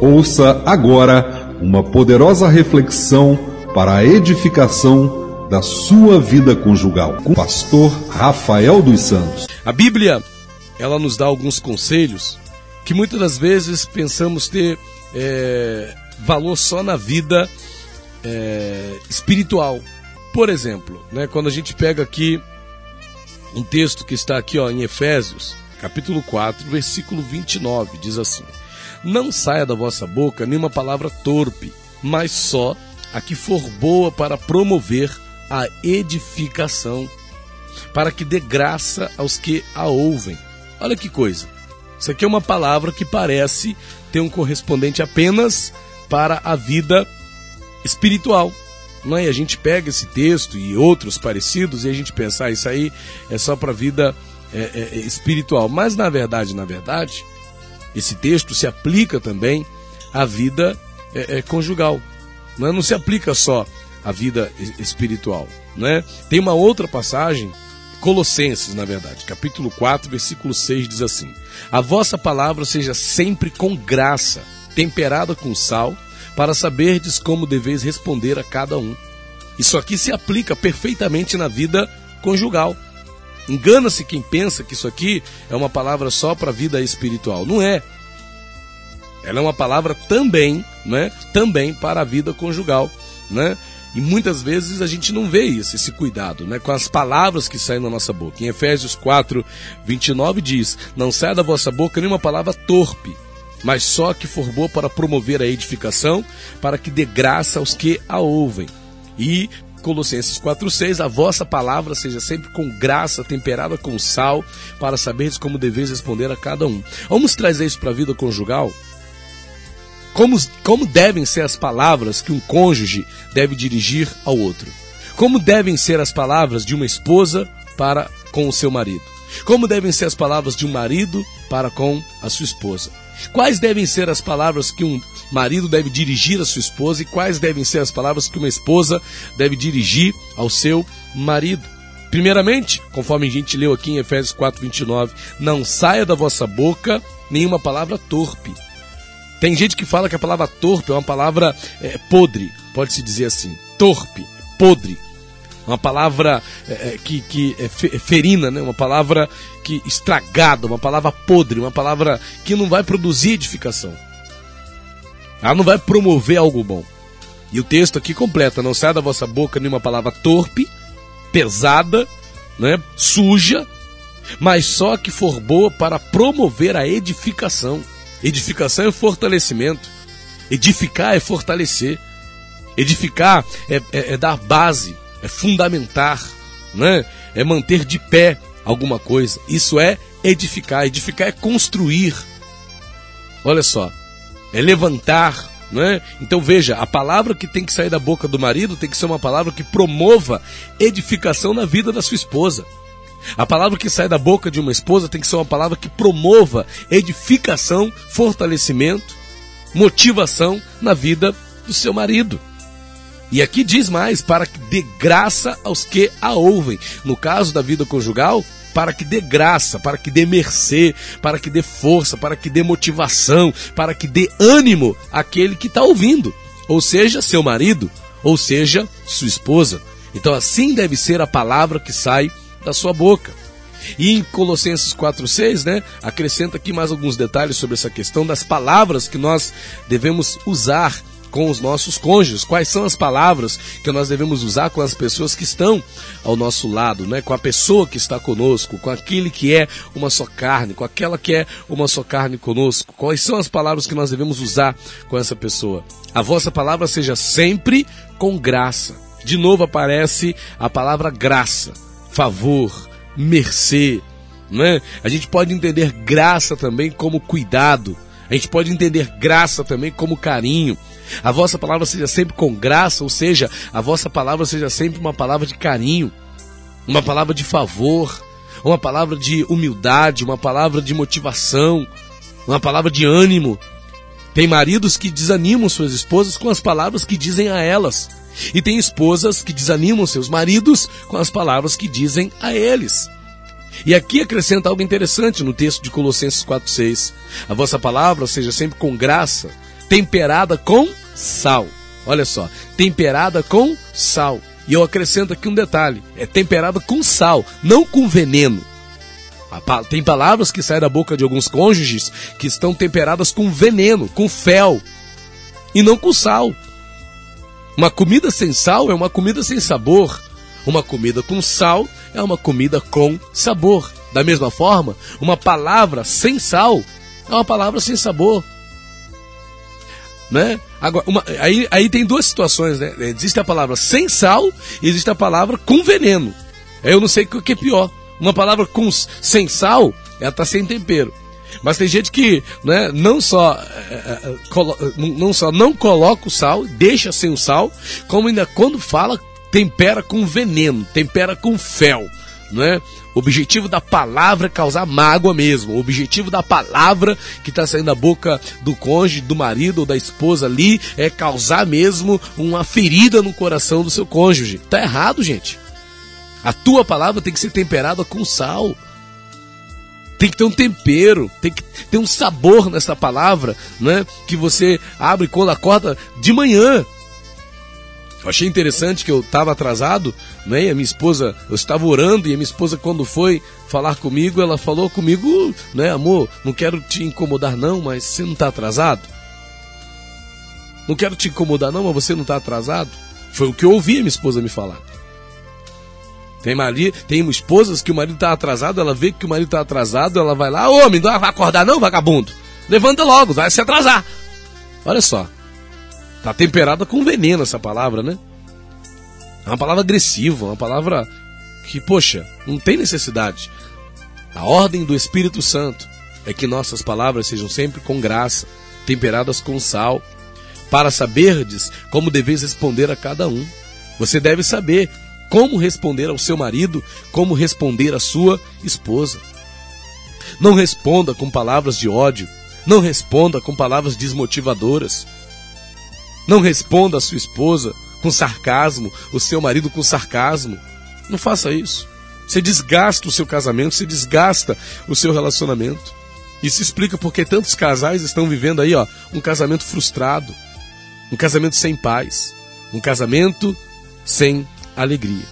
Ouça agora uma poderosa reflexão para a edificação da sua vida conjugal com o pastor Rafael dos Santos. A Bíblia, ela nos dá alguns conselhos que muitas das vezes pensamos ter é, valor só na vida é, espiritual. Por exemplo, né, quando a gente pega aqui um texto que está aqui ó, em Efésios, capítulo 4, versículo 29, diz assim: Não saia da vossa boca nenhuma palavra torpe, mas só a que for boa para promover a edificação, para que dê graça aos que a ouvem. Olha que coisa. Isso aqui é uma palavra que parece ter um correspondente apenas para a vida espiritual. Não é? E a gente pega esse texto e outros parecidos e a gente pensa, ah, isso aí é só para a vida é, é, espiritual. Mas na verdade, na verdade, esse texto se aplica também à vida é, é conjugal. Não, é? não se aplica só à vida espiritual. Né? Tem uma outra passagem, Colossenses, na verdade, capítulo 4, versículo 6 diz assim: A vossa palavra seja sempre com graça, temperada com sal para saberdes como deveis responder a cada um. Isso aqui se aplica perfeitamente na vida conjugal. Engana-se quem pensa que isso aqui é uma palavra só para a vida espiritual. Não é. Ela é uma palavra também, né? Também para a vida conjugal, né? E muitas vezes a gente não vê isso, esse cuidado, né? Com as palavras que saem da nossa boca. Em Efésios 4, 29 diz: Não saia da vossa boca nenhuma palavra torpe, mas só que for boa para promover a edificação, para que dê graça aos que a ouvem. E Colossenses 4,6, a vossa palavra seja sempre com graça, temperada com sal, para saberes como deveis responder a cada um. Vamos trazer isso para a vida conjugal? Como, como devem ser as palavras que um cônjuge deve dirigir ao outro? Como devem ser as palavras de uma esposa para com o seu marido? Como devem ser as palavras de um marido para com a sua esposa? Quais devem ser as palavras que um marido deve dirigir à sua esposa e quais devem ser as palavras que uma esposa deve dirigir ao seu marido? Primeiramente, conforme a gente leu aqui em Efésios 4:29, não saia da vossa boca nenhuma palavra torpe. Tem gente que fala que a palavra torpe é uma palavra é, podre, pode-se dizer assim, torpe, podre uma palavra é, é que, que é, é ferina, né? uma palavra que estragada, uma palavra podre, uma palavra que não vai produzir edificação. Ela não vai promover algo bom. E o texto aqui completa: não sai da vossa boca nenhuma palavra torpe, pesada, né? suja, mas só que for boa para promover a edificação. Edificação é fortalecimento. Edificar é fortalecer. Edificar é, é, é dar base é fundamentar, né? é manter de pé alguma coisa. Isso é edificar. Edificar é construir. Olha só, é levantar. Né? Então veja, a palavra que tem que sair da boca do marido tem que ser uma palavra que promova edificação na vida da sua esposa. A palavra que sai da boca de uma esposa tem que ser uma palavra que promova edificação, fortalecimento, motivação na vida do seu marido. E aqui diz mais: para que dê graça aos que a ouvem. No caso da vida conjugal, para que dê graça, para que dê mercê, para que dê força, para que dê motivação, para que dê ânimo àquele que está ouvindo, ou seja, seu marido, ou seja, sua esposa. Então, assim deve ser a palavra que sai da sua boca. E em Colossenses 4,6, né, acrescenta aqui mais alguns detalhes sobre essa questão das palavras que nós devemos usar com os nossos cônjuges, quais são as palavras que nós devemos usar com as pessoas que estão ao nosso lado, né? com a pessoa que está conosco, com aquele que é uma só carne, com aquela que é uma só carne conosco. Quais são as palavras que nós devemos usar com essa pessoa? A vossa palavra seja sempre com graça. De novo aparece a palavra graça, favor, mercê. Né? A gente pode entender graça também como cuidado. A gente pode entender graça também como carinho. A vossa palavra seja sempre com graça, ou seja, a vossa palavra seja sempre uma palavra de carinho, uma palavra de favor, uma palavra de humildade, uma palavra de motivação, uma palavra de ânimo. Tem maridos que desanimam suas esposas com as palavras que dizem a elas. E tem esposas que desanimam seus maridos com as palavras que dizem a eles. E aqui acrescenta algo interessante no texto de Colossenses 4,6. A vossa palavra seja sempre com graça, temperada com sal. Olha só, temperada com sal. E eu acrescento aqui um detalhe: é temperada com sal, não com veneno. Tem palavras que saem da boca de alguns cônjuges que estão temperadas com veneno, com fel, e não com sal. Uma comida sem sal é uma comida sem sabor. Uma comida com sal é uma comida com sabor. Da mesma forma, uma palavra sem sal é uma palavra sem sabor. Né? Agora, uma, aí, aí tem duas situações, né? Existe a palavra sem sal e existe a palavra com veneno. Eu não sei o que é pior. Uma palavra com, sem sal, ela está sem tempero. Mas tem gente que né, não, só, é, é, não só não coloca o sal, deixa sem o sal, como ainda quando fala, tempera com veneno, tempera com fel. Né? O objetivo da palavra é causar mágoa mesmo. O objetivo da palavra que está saindo da boca do cônjuge, do marido ou da esposa ali é causar mesmo uma ferida no coração do seu cônjuge. Tá errado, gente. A tua palavra tem que ser temperada com sal. Tem que ter um tempero, tem que ter um sabor nessa palavra, né? Que você abre quando acorda de manhã. Eu achei interessante que eu estava atrasado, né? E a minha esposa, eu estava orando e a minha esposa quando foi falar comigo, ela falou comigo, né, amor, não quero te incomodar não, mas você não está atrasado? Não quero te incomodar não, mas você não está atrasado? Foi o que eu ouvi a minha esposa me falar. Tem marido, tem esposas que o marido está atrasado, ela vê que o marido está atrasado, ela vai lá, homem, não vai acordar não, vagabundo. Levanta logo, vai se atrasar. Olha só. Tá temperada com veneno essa palavra, né? É uma palavra agressiva, uma palavra que, poxa, não tem necessidade. A ordem do Espírito Santo é que nossas palavras sejam sempre com graça, temperadas com sal, para saberdes como deveis responder a cada um. Você deve saber como responder ao seu marido, como responder à sua esposa. Não responda com palavras de ódio, não responda com palavras desmotivadoras. Não responda à sua esposa com sarcasmo, o seu marido com sarcasmo. Não faça isso. Você desgasta o seu casamento, você desgasta o seu relacionamento. Isso explica porque tantos casais estão vivendo aí, ó, um casamento frustrado, um casamento sem paz, um casamento sem alegria.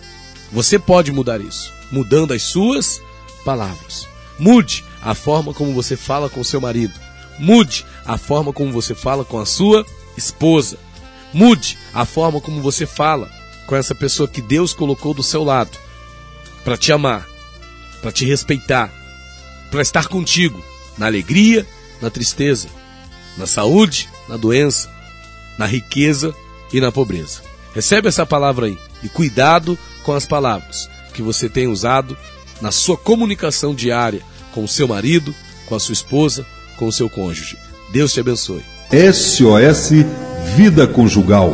Você pode mudar isso, mudando as suas palavras. Mude a forma como você fala com seu marido. Mude a forma como você fala com a sua esposa. Mude a forma como você fala com essa pessoa que Deus colocou do seu lado para te amar, para te respeitar, para estar contigo na alegria, na tristeza, na saúde, na doença, na riqueza e na pobreza. Recebe essa palavra aí e cuidado com as palavras que você tem usado na sua comunicação diária com o seu marido, com a sua esposa, com o seu cônjuge. Deus te abençoe. SOS Vida Conjugal